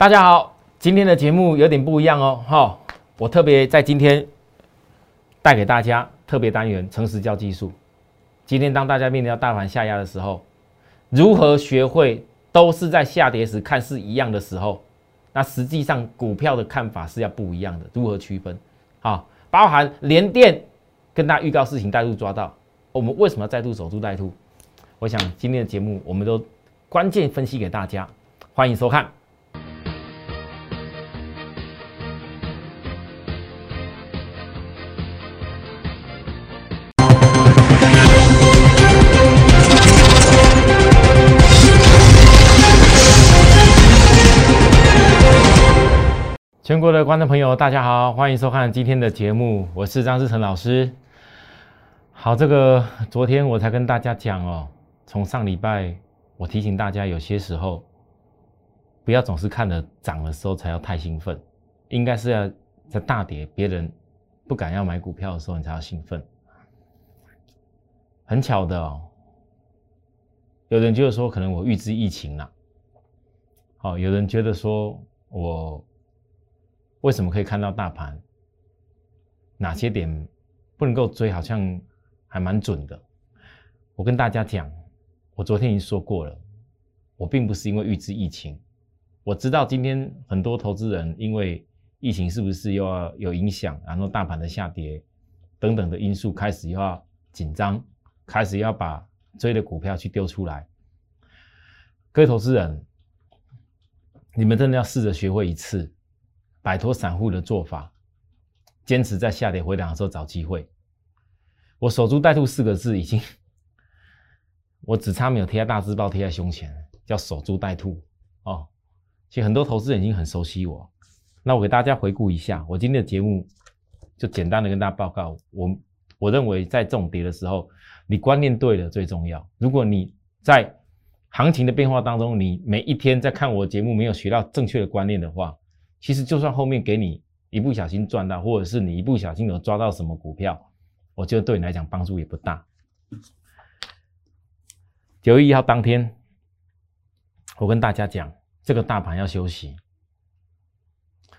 大家好，今天的节目有点不一样哦，哈，我特别在今天带给大家特别单元诚实教技术。今天当大家面临到大盘下压的时候，如何学会都是在下跌时看似一样的时候，那实际上股票的看法是要不一样的，如何区分？好，包含连电跟大家预告事情带度抓到，我们为什么要再度守株待兔？我想今天的节目我们都关键分析给大家，欢迎收看。全国的观众朋友，大家好，欢迎收看今天的节目，我是张志成老师。好，这个昨天我才跟大家讲哦，从上礼拜我提醒大家，有些时候不要总是看着涨的时候才要太兴奋，应该是要在大跌，别人不敢要买股票的时候，你才要兴奋。很巧的哦，有人觉得说可能我预知疫情了，好，有人觉得说我。为什么可以看到大盘？哪些点不能够追？好像还蛮准的。我跟大家讲，我昨天已经说过了，我并不是因为预知疫情。我知道今天很多投资人因为疫情是不是又要有影响，然后大盘的下跌等等的因素开始又要紧张，开始要把追的股票去丢出来。各位投资人，你们真的要试着学会一次。摆脱散户的做法，坚持在下跌回档的时候找机会。我守株待兔四个字已经，我只差没有贴在大字报贴在胸前，叫守株待兔哦。其实很多投资人已经很熟悉我。那我给大家回顾一下，我今天的节目就简单的跟大家报告。我我认为在这种跌的时候，你观念对了最重要。如果你在行情的变化当中，你每一天在看我节目没有学到正确的观念的话，其实，就算后面给你一不小心赚到，或者是你一不小心有抓到什么股票，我觉得对你来讲帮助也不大。九月一号当天，我跟大家讲，这个大盘要休息。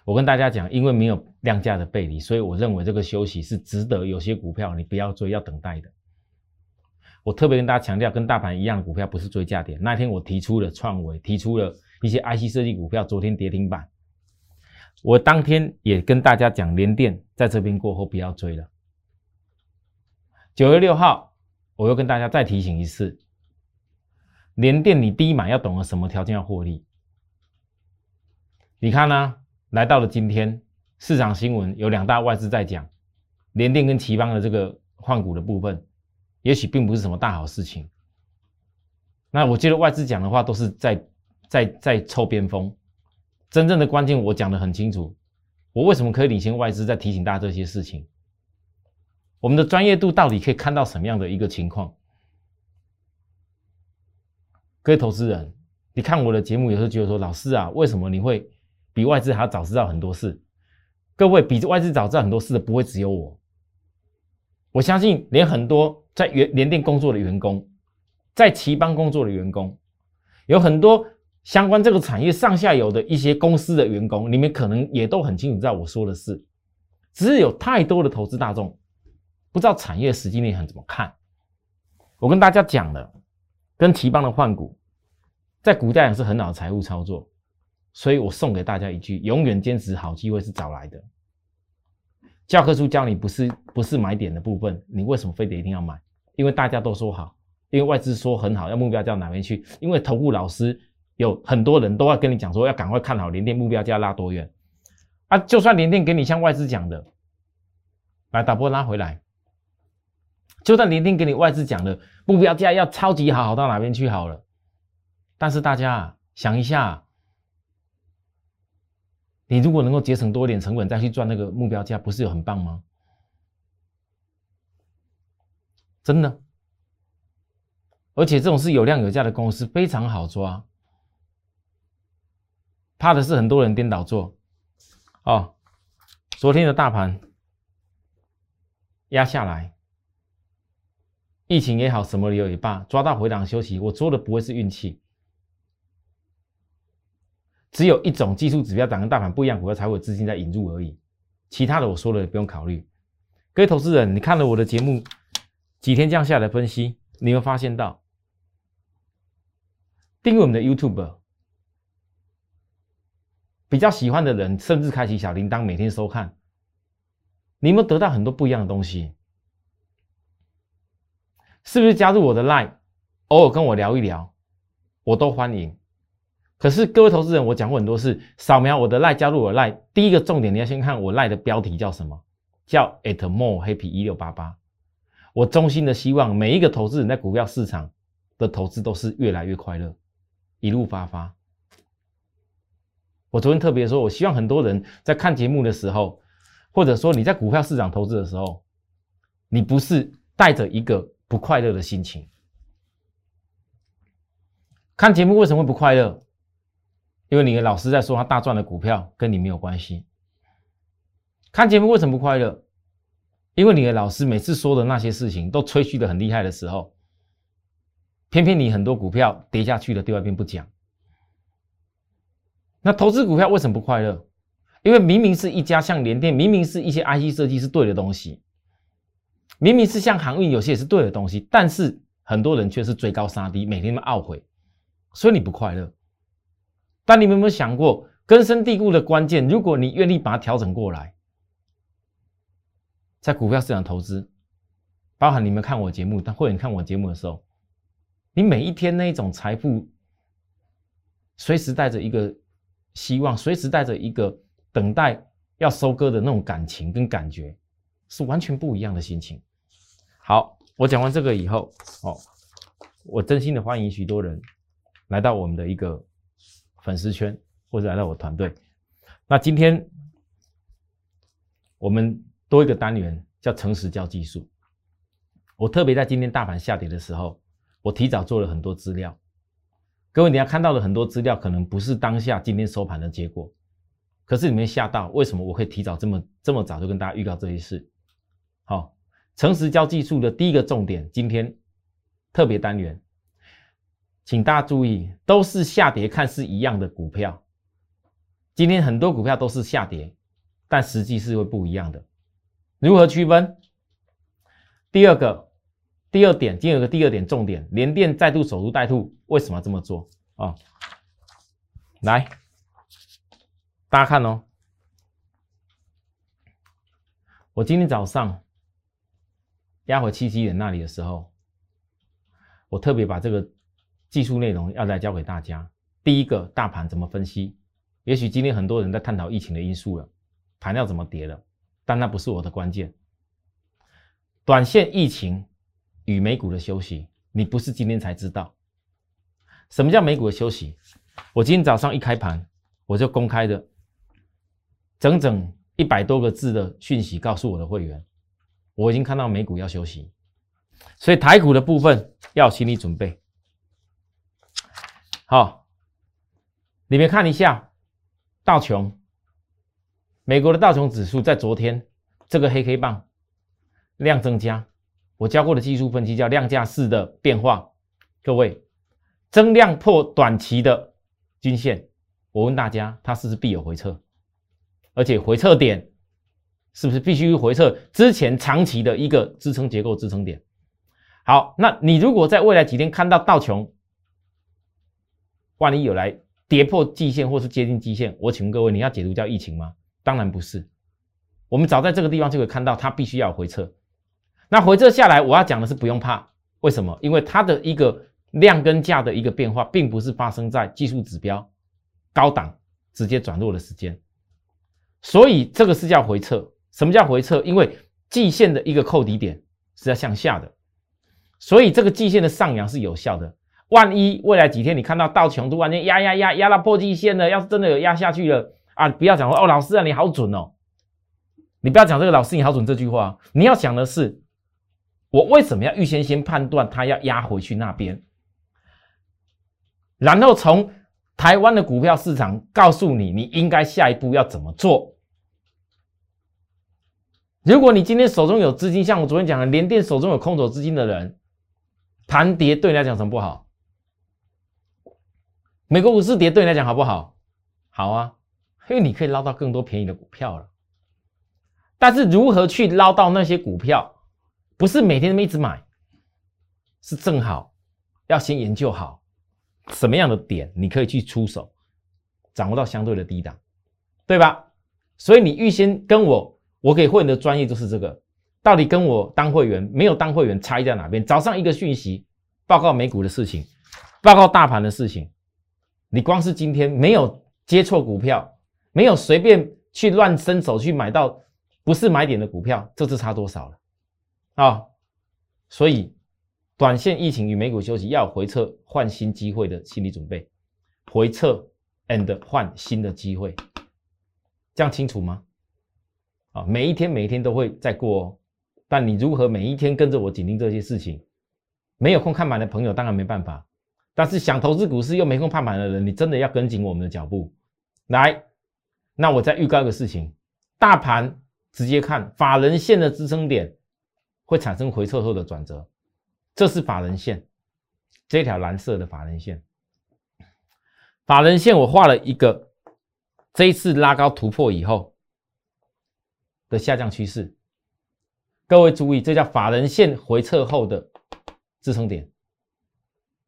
我跟大家讲，因为没有量价的背离，所以我认为这个休息是值得。有些股票你不要追，要等待的。我特别跟大家强调，跟大盘一样的股票不是追价点。那天我提出了创维，提出了一些 IC 设计股票，昨天跌停板。我当天也跟大家讲，联电在这边过后不要追了。九月六号，我又跟大家再提醒一次，联电你低买要懂得什么条件要获利。你看呢？来到了今天，市场新闻有两大外资在讲，联电跟奇邦的这个换股的部分，也许并不是什么大好事情。那我觉得外资讲的话都是在在在凑边锋。真正的关键我讲的很清楚，我为什么可以领先外资？在提醒大家这些事情，我们的专业度到底可以看到什么样的一个情况？各位投资人，你看我的节目，有时候觉得说，老师啊，为什么你会比外资还要早知道很多事？各位比外资早知道很多事的，不会只有我，我相信连很多在原联电工作的员工，在奇邦工作的员工，有很多。相关这个产业上下游的一些公司的员工，你们可能也都很清楚，知道我说的是，只是有太多的投资大众不知道产业实际内涵怎么看。我跟大家讲了，跟奇邦的换股，在股价也是很好的财务操作，所以我送给大家一句：永远坚持好机会是找来的。教科书教你不是不是买点的部分，你为什么非得一定要买？因为大家都说好，因为外资说很好，要目标到哪边去？因为投顾老师。有很多人都要跟你讲说，要赶快看好联电目标价拉多远啊！就算联电给你像外资讲的，来打波拉回来，就算联电给你外资讲的目标价要超级好，好到哪边去好了？但是大家想一下，你如果能够节省多一点成本再去赚那个目标价，不是有很棒吗？真的，而且这种是有量有价的公司，非常好抓。怕的是很多人颠倒做，哦，昨天的大盘压下来，疫情也好，什么理由也罢，抓到回档休息，我做的不会是运气。只有一种技术指标涨跟大盘不一样，股票才会有资金在引入而已。其他的我说了也不用考虑。各位投资人，你看了我的节目几天这样下来分析，你会发现到订阅我们的 YouTube，比较喜欢的人甚至开启小铃铛每天收看，你有没有得到很多不一样的东西？是不是加入我的 Line，偶尔跟我聊一聊，我都欢迎。可是各位投资人，我讲过很多次，扫描我的 Line，加入我的 Line，第一个重点你要先看我 Line 的标题叫什么，叫 at more happy 一六八八。我衷心的希望每一个投资人在股票市场的投资都是越来越快乐，一路发发。我昨天特别说，我希望很多人在看节目的时候，或者说你在股票市场投资的时候，你不是带着一个。不快乐的心情，看节目为什么不快乐？因为你的老师在说他大赚的股票跟你没有关系。看节目为什么不快乐？因为你的老师每次说的那些事情都吹嘘的很厉害的时候，偏偏你很多股票跌下去了，对外边不讲。那投资股票为什么不快乐？因为明明是一家像联电，明明是一些 IC 设计是对的东西。明明是像航运，有些也是对的东西，但是很多人却是追高杀低，每天都懊悔，所以你不快乐。但你们有没有想过，根深蒂固的关键？如果你愿意把它调整过来，在股票市场投资，包含你们看我节目，但或者你看我节目的时候，你每一天那一种财富，随时带着一个希望，随时带着一个等待要收割的那种感情跟感觉，是完全不一样的心情。好，我讲完这个以后，哦，我真心的欢迎许多人来到我们的一个粉丝圈，或者来到我团队。那今天我们多一个单元叫诚实教技术。我特别在今天大盘下跌的时候，我提早做了很多资料。各位，你要看到的很多资料，可能不是当下今天收盘的结果，可是你们吓到，为什么我可以提早这么这么早就跟大家预告这些事？好。诚实教技术的第一个重点，今天特别单元，请大家注意，都是下跌，看似一样的股票，今天很多股票都是下跌，但实际是会不一样的。如何区分？第二个，第二点，今天有个第二点重点，联电再度守株待兔，为什么这么做啊？来，大家看哦，我今天早上。压回七七点那里的时候，我特别把这个技术内容要来教给大家。第一个，大盘怎么分析？也许今天很多人在探讨疫情的因素了，盘要怎么跌了，但那不是我的关键。短线疫情与美股的休息，你不是今天才知道。什么叫美股的休息？我今天早上一开盘，我就公开的整整一百多个字的讯息告诉我的会员。我已经看到美股要休息，所以台股的部分要心理准备。好，你们看一下道琼，美国的道琼指数在昨天这个黑黑棒量增加，我教过的技术分析叫量价式的变化。各位，增量破短期的均线，我问大家，它是不是必有回撤？而且回撤点？是不是必须回撤之前长期的一个支撑结构支撑点？好，那你如果在未来几天看到道琼，万一有来跌破季线或是接近季线，我请问各位，你要解读叫疫情吗？当然不是。我们早在这个地方就可以看到它必须要回撤。那回撤下来，我要讲的是不用怕，为什么？因为它的一个量跟价的一个变化，并不是发生在技术指标高档直接转弱的时间，所以这个是叫回撤。什么叫回撤？因为季线的一个扣底点是要向下的，所以这个季线的上扬是有效的。万一未来几天你看到道琼突然间压压压压到破季线了，要是真的有压下去了啊，不要讲说哦，老师啊你好准哦，你不要讲这个老师你好准这句话，你要想的是我为什么要预先先判断它要压回去那边，然后从台湾的股票市场告诉你你应该下一步要怎么做。如果你今天手中有资金，像我昨天讲的，连电手中有空手资金的人，盘跌对你来讲什么不好？美国股市跌对你来讲好不好？好啊，因为你可以捞到更多便宜的股票了。但是如何去捞到那些股票，不是每天都一直买，是正好要先研究好什么样的点你可以去出手，掌握到相对的低档，对吧？所以你预先跟我，我给会员的专业就是这个，到底跟我当会员没有当会员差在哪边？早上一个讯息报告美股的事情，报告大盘的事情，你光是今天没有接错股票，没有随便去乱伸手去买到不是买点的股票，这次差多少了啊？所以短线疫情与美股休息要回撤换新机会的心理准备，回撤 and 换新的机会。这样清楚吗？啊，每一天每一天都会在过哦，但你如何每一天跟着我紧盯这些事情？没有空看盘的朋友当然没办法，但是想投资股市又没空看盘的人，你真的要跟紧我们的脚步。来，那我再预告一个事情：大盘直接看法人线的支撑点会产生回撤后的转折，这是法人线，这条蓝色的法人线，法人线我画了一个。这一次拉高突破以后的下降趋势，各位注意，这叫法人线回撤后的支撑点。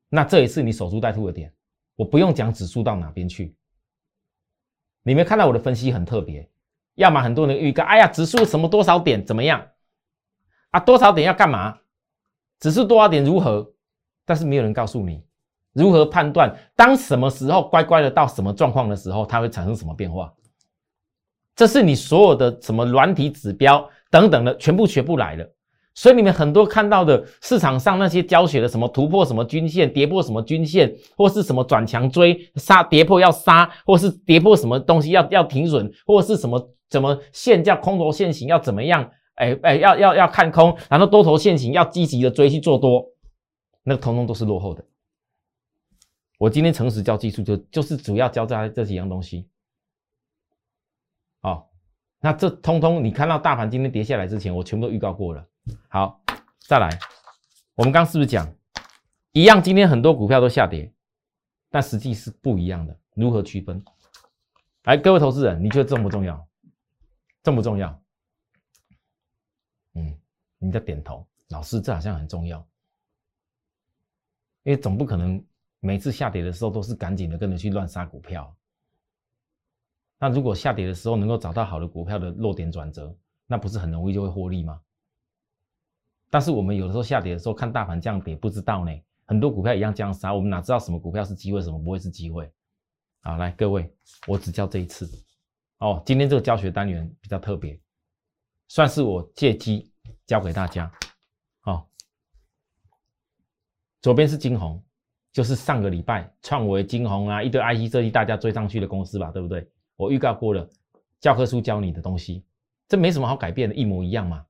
那这也是你守株待兔的点，我不用讲指数到哪边去。你没看到我的分析很特别，要么很多人预告，哎呀，指数什么多少点怎么样啊？多少点要干嘛？指数多少点如何？但是没有人告诉你。如何判断当什么时候乖乖的到什么状况的时候，它会产生什么变化？这是你所有的什么软体指标等等的全部学不来的。所以你们很多看到的市场上那些教学的什么突破什么均线，跌破什么均线，或是什么转强追杀，跌破要杀，或是跌破什么东西要要停损，或是什么怎么线叫空头线型要怎么样？哎哎，要要要看空，然后多头线型要积极的追去做多，那个通通都是落后的。我今天诚实教技术，就就是主要教这这几样东西。好，那这通通你看到大盘今天跌下来之前，我全部都预告过了。好，再来，我们刚是不是讲一样？今天很多股票都下跌，但实际是不一样的。如何区分？来，各位投资人，你觉得重不重要？重不重要？你在点头。老师，这好像很重要，因为总不可能。每次下跌的时候，都是赶紧的跟着去乱杀股票。那如果下跌的时候能够找到好的股票的落点转折，那不是很容易就会获利吗？但是我们有的时候下跌的时候看大盘这样跌，不知道呢，很多股票一样这样杀，我们哪知道什么股票是机会，什么不会是机会？好，来各位，我只教这一次。哦，今天这个教学单元比较特别，算是我借机教给大家。好，左边是金红。就是上个礼拜创维、金鸿啊，一堆 IC 设计大家追上去的公司吧，对不对？我预告过了，教科书教你的东西，这没什么好改变的，一模一样嘛，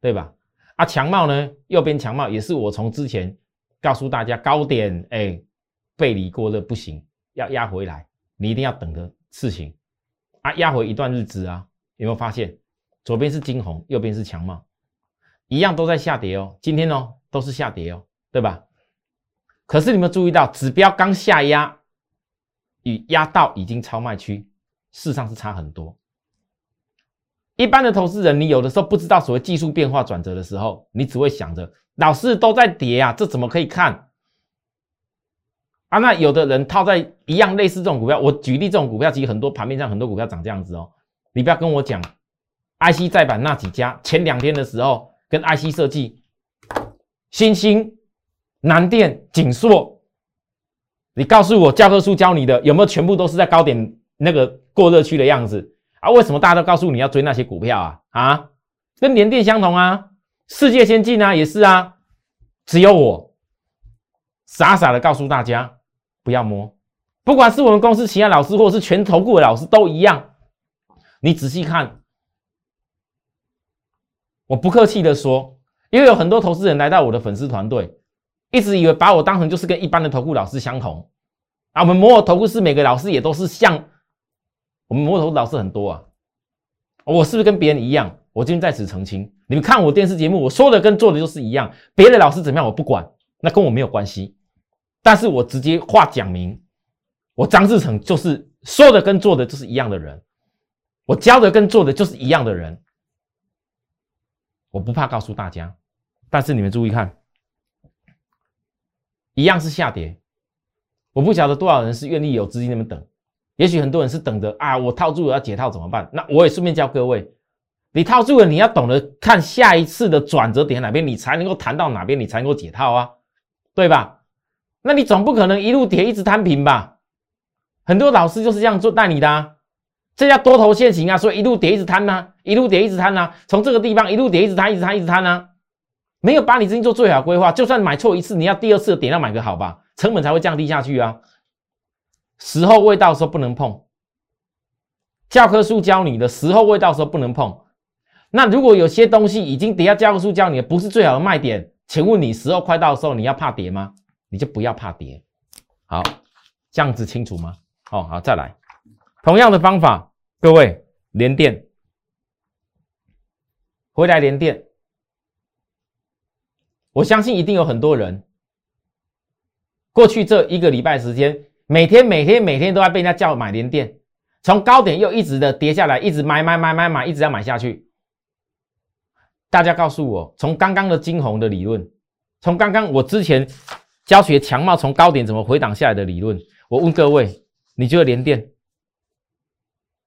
对吧？啊，强茂呢，右边强茂也是我从之前告诉大家高点，哎，背离过热不行，要压回来，你一定要等的事情啊，压回一段日子啊，有没有发现？左边是金鸿，右边是强茂，一样都在下跌哦，今天哦都是下跌哦，对吧？可是你们注意到，指标刚下压，与压到已经超卖区，事实上是差很多。一般的投资人，你有的时候不知道所谓技术变化转折的时候，你只会想着老是都在跌啊，这怎么可以看？啊，那有的人套在一样类似这种股票，我举例这种股票，其实很多盘面上很多股票长这样子哦。你不要跟我讲，IC 再版那几家，前两天的时候跟 IC 设计，新兴。南电、景硕，你告诉我教科书教你的有没有全部都是在高点那个过热区的样子啊？为什么大家都告诉你要追那些股票啊？啊，跟联电相同啊，世界先进啊，也是啊，只有我傻傻的告诉大家不要摸，不管是我们公司其他老师，或者是全投顾的老师都一样。你仔细看，我不客气的说，因为有很多投资人来到我的粉丝团队。一直以为把我当成就是跟一般的投顾老师相同啊！我们摩尔投顾是每个老师也都是像我们摩尔投顾老师很多啊！我是不是跟别人一样？我今天在此澄清，你们看我电视节目，我说的跟做的就是一样。别的老师怎么样我不管，那跟我没有关系。但是我直接话讲明，我张志成就是说的跟做的就是一样的人，我教的跟做的就是一样的人，我不怕告诉大家，但是你们注意看，一样是下跌，我不晓得多少人是愿意有资金那么等，也许很多人是等着啊，我套住了要解套怎么办？那我也顺便教各位，你套住了，你要懂得看下一次的转折点哪边，你才能够谈到哪边，你才能够解套啊，对吧？那你总不可能一路跌一直摊平吧？很多老师就是这样做带你的，啊，这叫多头现行啊，所以一路跌一直摊呐，一路跌一直摊呐，从这个地方一路跌一直摊，一直摊，一直摊呐，没有把你资金做最好的规划，就算买错一次，你要第二次的点要买个好吧，成本才会降低下去啊。时候未到时候不能碰，教科书教你的时候未到时候不能碰。那如果有些东西已经跌下教科书教你的不是最好的卖点，请问你时候快到的时候你要怕跌吗？你就不要怕跌。好，这样子清楚吗？哦，好，再来，同样的方法，各位连电，回来连电，我相信一定有很多人，过去这一个礼拜时间，每天每天每天都在被人家叫买连电，从高点又一直的跌下来，一直买买买买买，一直要买下去。大家告诉我，从刚刚的金红的理论，从刚刚我之前教学强茂从高点怎么回档下来的理论，我问各位。你觉得连电，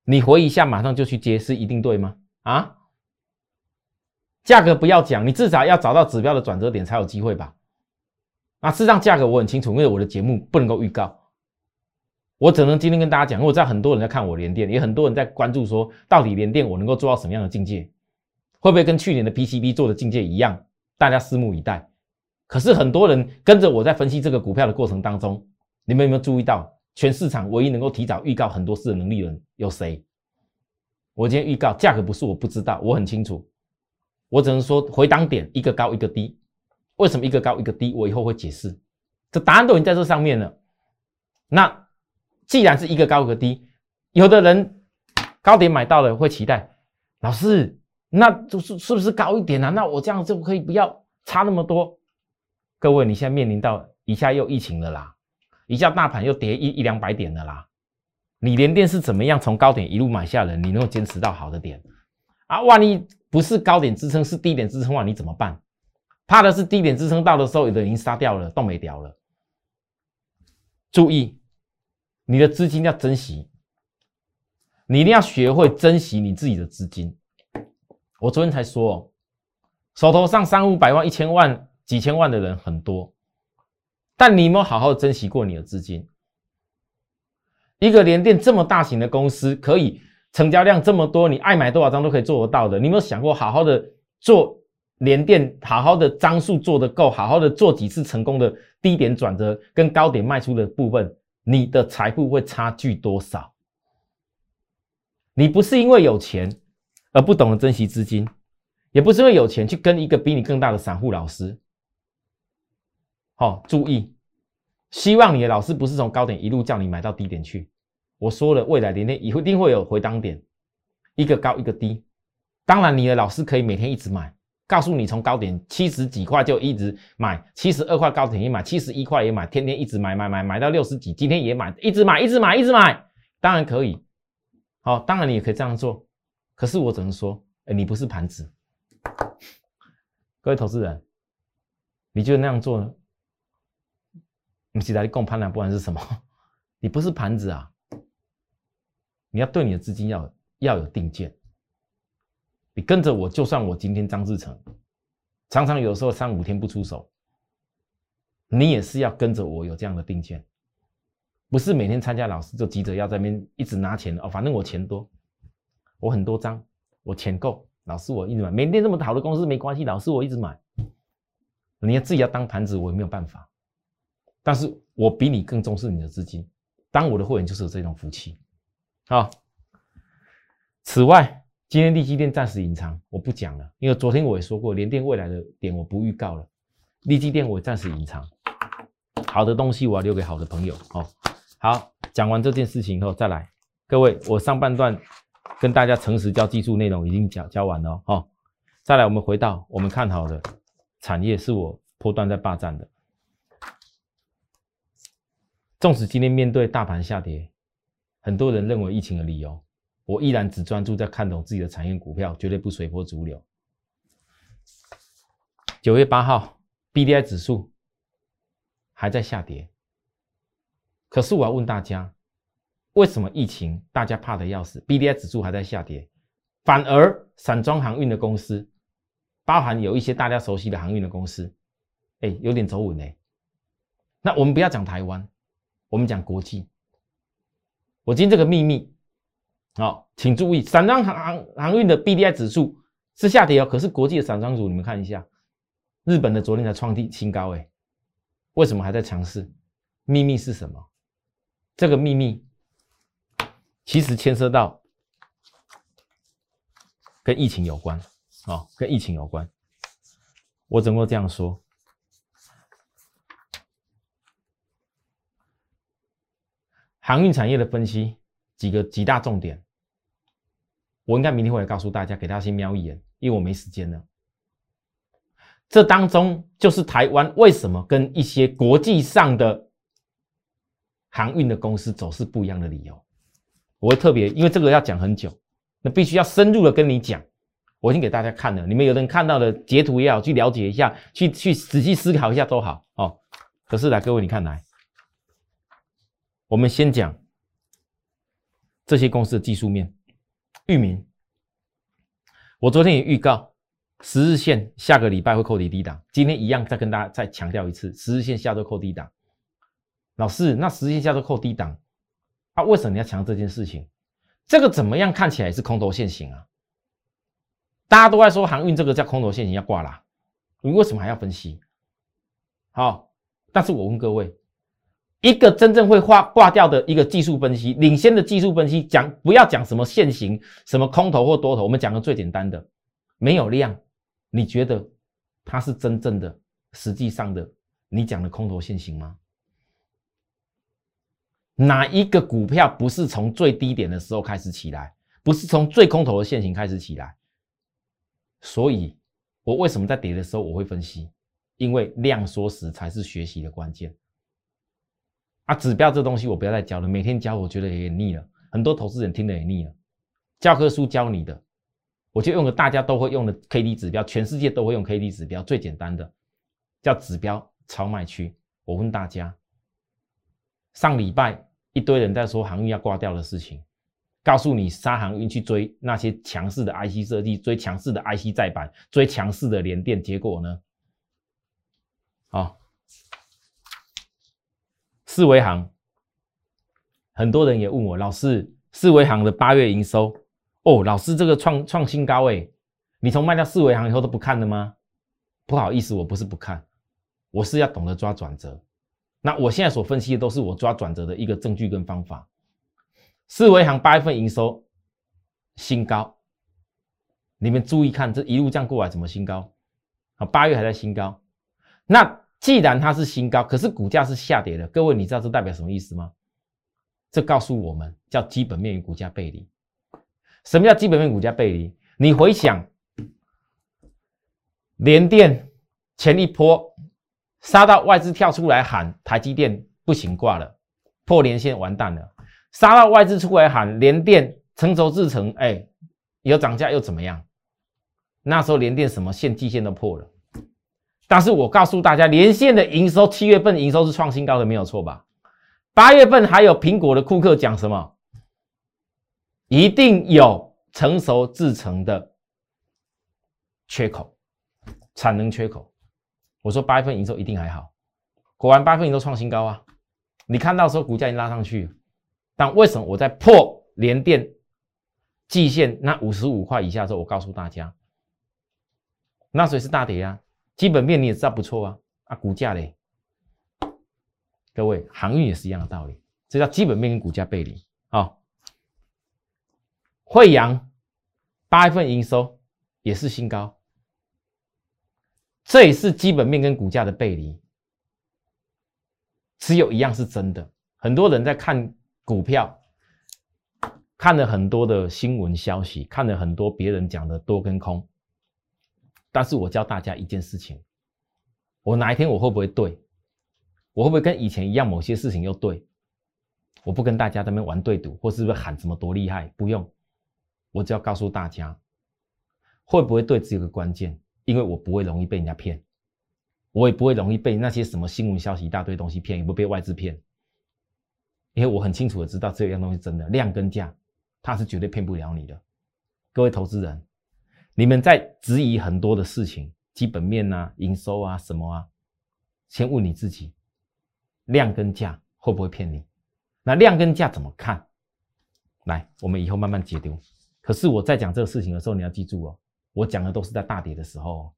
你回一下，马上就去接，是一定对吗？啊，价格不要讲，你至少要找到指标的转折点才有机会吧？啊，事实上价格我很清楚，因为我的节目不能够预告，我只能今天跟大家讲。我知道很多人在看我连电，也很多人在关注说，到底连电我能够做到什么样的境界？会不会跟去年的 PCB 做的境界一样？大家拭目以待。可是很多人跟着我在分析这个股票的过程当中，你们有没有注意到？全市场唯一能够提早预告很多事的能力人有谁？我今天预告价格不是我不知道，我很清楚，我只能说回档点一个高一个低，为什么一个高一个低？我以后会解释，这答案都已经在这上面了。那既然是一个高一个低，有的人高点买到了会期待，老师，那就是是不是高一点啊？那我这样就可以不要差那么多？各位，你现在面临到一下又疫情了啦。一下大盘又跌一一两百点的啦，你连电是怎么样从高点一路买下来？你能够坚持到好的点啊？万一不是高点支撑，是低点支撑的话，你怎么办？怕的是低点支撑到的时候，有的已经杀掉了，动没掉了。注意，你的资金要珍惜，你一定要学会珍惜你自己的资金。我昨天才说，手头上三五百万、一千万、几千万的人很多。但你有没有好好珍惜过你的资金？一个联电这么大型的公司，可以成交量这么多，你爱买多少张都可以做得到的。你有没有想过好好的做联电，好好的张数做得够，好好的做几次成功的低点转折跟高点卖出的部分，你的财富会差距多少？你不是因为有钱而不懂得珍惜资金，也不是因为有钱去跟一个比你更大的散户老师。好，注意，希望你的老师不是从高点一路叫你买到低点去。我说了，未来连天一定会有回档点，一个高一个低。当然，你的老师可以每天一直买，告诉你从高点七十几块就一直买，七十二块高点也买，七十一块也买，天天一直买买买买到六十几，今天也买，一直买一直买一直买，当然可以。好，当然你也可以这样做。可是我只能说，哎，你不是盘子。各位投资人，你就那样做呢？你其他的共判断不管是什么，你不是盘子啊！你要对你的资金要要有定见。你跟着我，就算我今天张志成常常有时候三五天不出手，你也是要跟着我有这样的定见，不是每天参加老师就急着要在那边一直拿钱哦。反正我钱多，我很多张，我钱够，老师我一直买。每天这么好的公司没关系，老师我一直买。你要自己要当盘子，我也没有办法。但是我比你更重视你的资金，当我的会员就是有这种福气，好。此外，今天利基店暂时隐藏，我不讲了，因为昨天我也说过，联电未来的点我不预告了，利基店我暂时隐藏。好的东西我要留给好的朋友，哦。好，讲完这件事情以后再来，各位，我上半段跟大家诚实教技术内容已经讲教完了，哦。再来，我们回到我们看好的产业，是我波段在霸占的。纵使今天面对大盘下跌，很多人认为疫情的理由，我依然只专注在看懂自己的产业股票，绝对不随波逐流。九月八号，B D I 指数还在下跌，可是我要问大家，为什么疫情大家怕的要死，B D I 指数还在下跌，反而散装航运的公司，包含有一些大家熟悉的航运的公司，哎，有点走稳呢。那我们不要讲台湾，我们讲国际。我今天这个秘密，好，请注意，散装航航航运的 B D I 指数是下跌哦，可是国际的散装组，你们看一下。日本的昨天才创地新高，哎，为什么还在强势？秘密是什么？这个秘密其实牵涉到跟疫情有关啊，跟疫情有关。我怎么这样说？航运产业的分析几个几大重点，我应该明天会来告诉大家，给大家先瞄一眼，因为我没时间了。这当中就是台湾为什么跟一些国际上的航运的公司走势不一样的理由，我会特别，因为这个要讲很久，那必须要深入的跟你讲。我已经给大家看了，你们有人看到的截图也好，去了解一下，去去仔细思考一下都好哦。可是来，各位你看来，我们先讲这些公司的技术面。域名，我昨天也预告。十日线下个礼拜会扣底低档，今天一样再跟大家再强调一次，十日线下周扣低档。老师，那十日线下周扣低档，啊，为什么你要强调这件事情？这个怎么样看起来是空头现行啊？大家都在说航运这个叫空头现行要挂啦，你为什么还要分析？好，但是我问各位，一个真正会挂挂掉的一个技术分析，领先的技术分析，讲不要讲什么现行，什么空头或多头，我们讲个最简单的，没有量。你觉得它是真正的、实际上的你讲的空头现行吗？哪一个股票不是从最低点的时候开始起来，不是从最空头的现行开始起来？所以，我为什么在跌的时候我会分析？因为量缩时才是学习的关键。啊，指标这东西我不要再教了，每天教我觉得也腻了，很多投资人听得也腻了。教科书教你的。我就用个大家都会用的 K D 指标，全世界都会用 K D 指标，最简单的叫指标超卖区。我问大家，上礼拜一堆人在说航运要挂掉的事情，告诉你杀航运去追那些强势的 IC 设计，追强势的 IC 再版，追强势的联电，结果呢？好，四维行，很多人也问我老师，四维行的八月营收。哦，老师，这个创创新高哎！你从卖掉四维行以后都不看了吗？不好意思，我不是不看，我是要懂得抓转折。那我现在所分析的都是我抓转折的一个证据跟方法。四维行八月份营收新高，你们注意看，这一路这样过来怎么新高？啊，八月还在新高。那既然它是新高，可是股价是下跌的，各位你知道这代表什么意思吗？这告诉我们叫基本面与股价背离。什么叫基本面股价背离？你回想，联电前一波杀到外资跳出来喊台积电不行挂了，破连线完蛋了。杀到外资出来喊联电成熟制成，哎，有涨价又怎么样？那时候联电什么线季线都破了。但是我告诉大家，连线的营收七月份营收是创新高的，没有错吧？八月份还有苹果的库克讲什么？一定有成熟制成的缺口，产能缺口。我说八月份营收一定还好，果然八月份营收创新高啊！你看到时候股价已经拉上去，但为什么我在破连电季线那五十五块以下的时候，我告诉大家，那谁是大跌啊？基本面你也知道不错啊，啊，股价嘞，各位航运也是一样的道理，这叫基本面跟股价背离啊。惠阳八月份营收也是新高，这也是基本面跟股价的背离。只有一样是真的，很多人在看股票，看了很多的新闻消息，看了很多别人讲的多跟空。但是我教大家一件事情：我哪一天我会不会对？我会不会跟以前一样，某些事情又对？我不跟大家在那边玩对赌，或是不是喊什么多厉害，不用，我只要告诉大家，会不会对只有个关键，因为我不会容易被人家骗，我也不会容易被那些什么新闻消息一大堆东西骗，也不被外资骗，因为我很清楚的知道这样东西真的量跟价，它是绝对骗不了你的。各位投资人，你们在质疑很多的事情，基本面啊、营收啊什么啊，先问你自己，量跟价会不会骗你？那量跟价怎么看？来，我们以后慢慢解读。可是我在讲这个事情的时候，你要记住哦，我讲的都是在大跌的时候，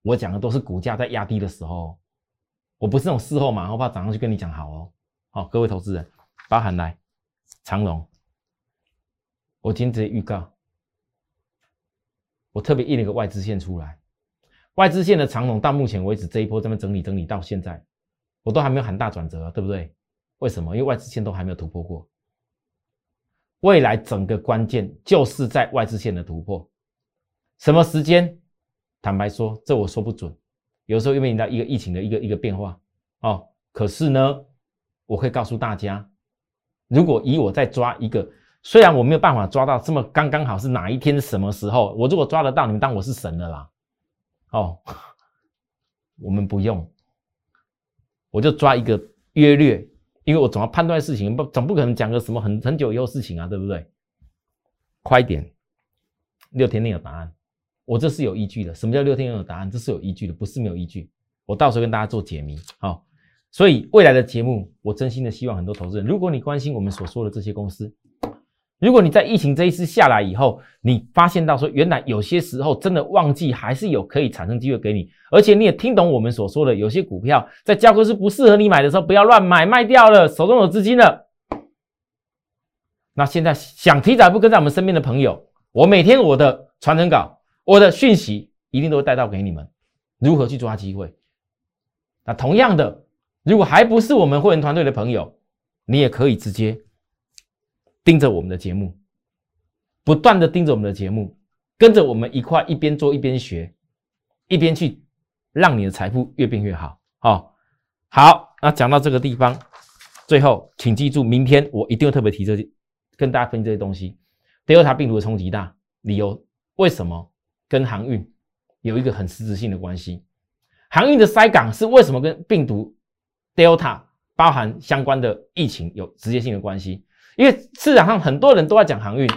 我讲的都是股价在压低的时候，我不是那种事后马后炮早上去跟你讲好哦。好，各位投资人，包含来长龙，我今天直接预告，我特别印了一个外资线出来，外资线的长龙到目前为止这一波这么整理整理到现在，我都还没有喊大转折，对不对？为什么？因为外资线都还没有突破过。未来整个关键就是在外资线的突破。什么时间？坦白说，这我说不准。有时候又面临到一个疫情的一个一个变化哦。可是呢，我可以告诉大家，如果以我在抓一个，虽然我没有办法抓到这么刚刚好是哪一天什么时候，我如果抓得到，你们当我是神了啦。哦，我们不用，我就抓一个约略。因为我总要判断事情，不总不可能讲个什么很很久以后事情啊，对不对？快点，六天内有答案，我这是有依据的。什么叫六天内有答案？这是有依据的，不是没有依据。我到时候跟大家做解谜，好。所以未来的节目，我真心的希望很多投资人，如果你关心我们所说的这些公司。如果你在疫情这一次下来以后，你发现到说，原来有些时候真的旺季还是有可以产生机会给你，而且你也听懂我们所说的，有些股票在交割是不适合你买的时候，不要乱买，卖掉了，手中有资金了。那现在想提早不跟在我们身边的朋友，我每天我的传承稿、我的讯息一定都会带到给你们，如何去抓机会。那同样的，如果还不是我们会员团队的朋友，你也可以直接。盯着我们的节目，不断的盯着我们的节目，跟着我们一块一边做一边学，一边去让你的财富越变越好。好，好，那讲到这个地方，最后请记住，明天我一定会特别提这跟大家分析这些东西。德尔塔病毒的冲击大，理由为什么跟航运有一个很实质性的关系？航运的塞港是为什么跟病毒 Delta 包含相关的疫情有直接性的关系？因为市场上很多人都在讲航运，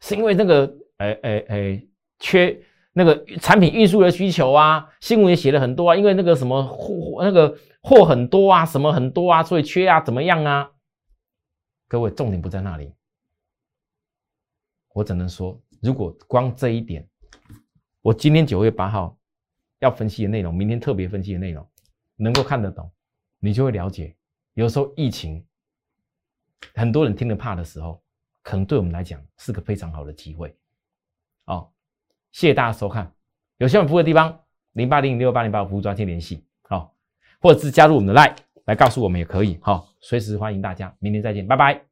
是因为那个哎哎哎缺那个产品运输的需求啊，新闻也写了很多啊，因为那个什么货那个货很多啊，什么很多啊，所以缺啊，怎么样啊？各位重点不在那里，我只能说，如果光这一点，我今天九月八号要分析的内容，明天特别分析的内容，能够看得懂，你就会了解，有时候疫情。很多人听了怕的时候，可能对我们来讲是个非常好的机会。哦，谢谢大家收看，有需要服务的地方，零八零六八零八服务专线联系，好，或者是加入我们的 Line 来告诉我们也可以，好，随时欢迎大家，明天再见，拜拜。